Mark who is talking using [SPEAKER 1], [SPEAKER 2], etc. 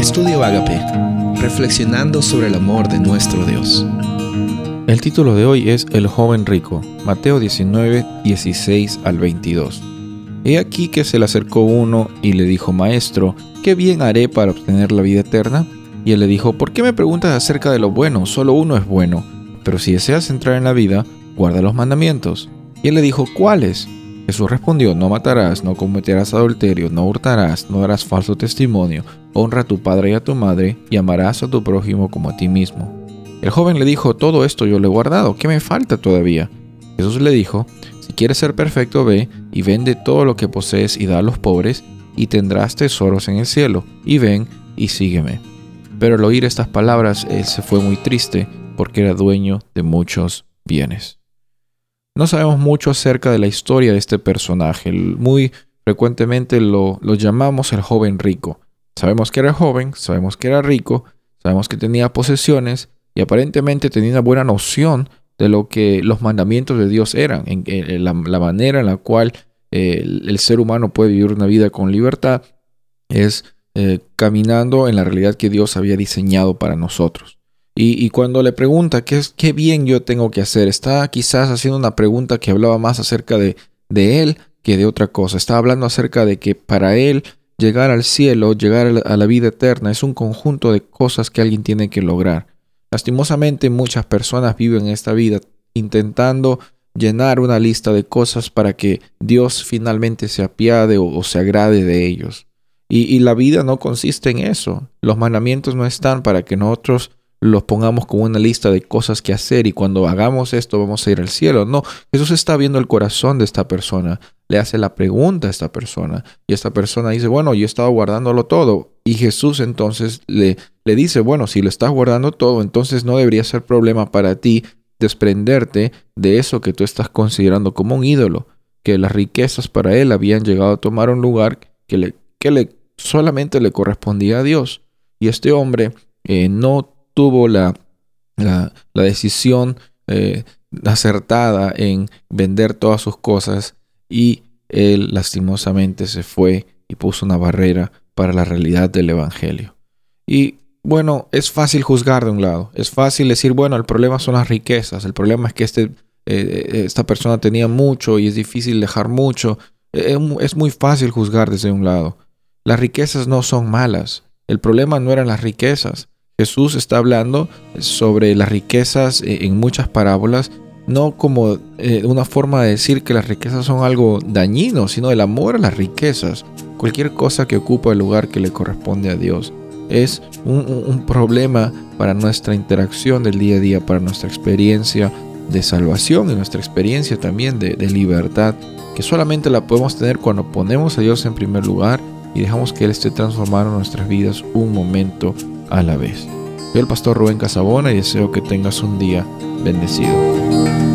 [SPEAKER 1] Estudio Agape, reflexionando sobre el amor de nuestro Dios.
[SPEAKER 2] El título de hoy es El joven rico, Mateo 19, 16 al 22. He aquí que se le acercó uno y le dijo, Maestro, ¿qué bien haré para obtener la vida eterna? Y él le dijo, ¿por qué me preguntas acerca de lo bueno? Solo uno es bueno. Pero si deseas entrar en la vida, guarda los mandamientos. Y él le dijo, ¿cuáles? Jesús respondió, no matarás, no cometerás adulterio, no hurtarás, no darás falso testimonio, honra a tu padre y a tu madre, y amarás a tu prójimo como a ti mismo. El joven le dijo, todo esto yo lo he guardado, ¿qué me falta todavía? Jesús le dijo, si quieres ser perfecto, ve y vende todo lo que posees y da a los pobres, y tendrás tesoros en el cielo, y ven y sígueme. Pero al oír estas palabras, él se fue muy triste, porque era dueño de muchos bienes. No sabemos mucho acerca de la historia de este personaje. Muy frecuentemente lo, llamamos el joven rico. Sabemos que era joven, sabemos que era rico, sabemos que tenía posesiones y aparentemente tenía una buena noción de lo que los mandamientos de Dios eran, en, la, manera en la cual eh, el, ser humano puede vivir una vida con libertad es eh, caminando en la realidad que Dios había diseñado para nosotros. Y, cuando le pregunta ¿qué, es, qué bien yo tengo que hacer, está quizás haciendo una pregunta que hablaba más acerca de, de él que de otra cosa. Está hablando acerca de que para él llegar al cielo, llegar a la vida eterna, es un conjunto de cosas que alguien tiene que lograr. Lastimosamente muchas personas viven esta vida intentando llenar una lista de cosas para que Dios finalmente se apiade o, se agrade de ellos. Y, y, la vida no consiste en eso. Los mandamientos no están para que nosotros los pongamos como una lista de cosas que hacer y cuando hagamos esto vamos a ir al cielo. No, Jesús está viendo el corazón de esta persona, le hace la pregunta a esta persona y esta persona dice, bueno, yo he estado guardándolo todo. Y Jesús entonces le, le dice, bueno, si lo estás guardando todo, entonces no debería ser problema para ti desprenderte de eso que tú estás considerando como un ídolo, que las riquezas para él habían llegado a tomar un lugar que, le, que le, solamente le correspondía a Dios. Y este hombre eh, no tuvo la, la, decisión eh, acertada en vender todas sus cosas y él lastimosamente se fue y puso una barrera para la realidad del Evangelio. Y bueno, es fácil juzgar de un lado, es fácil decir, bueno, el problema son las riquezas, el problema es que este, eh, esta persona tenía mucho y es difícil dejar mucho. es muy fácil juzgar desde un lado. Las riquezas no son malas, el problema no eran las riquezas, Jesús está hablando sobre las riquezas eh, en muchas parábolas, no como eh, una forma de decir que las riquezas son algo dañino, sino el amor a las riquezas. Cualquier cosa que ocupa el lugar que le corresponde a Dios es un, problema para nuestra interacción del día a día, para nuestra experiencia de salvación y nuestra experiencia también de, de libertad, que solamente la podemos tener cuando ponemos a Dios en primer lugar y dejamos que Él esté transformando nuestras vidas un momento a la vez. Soy el pastor Rubén Casabona y deseo que tengas un día bendecido.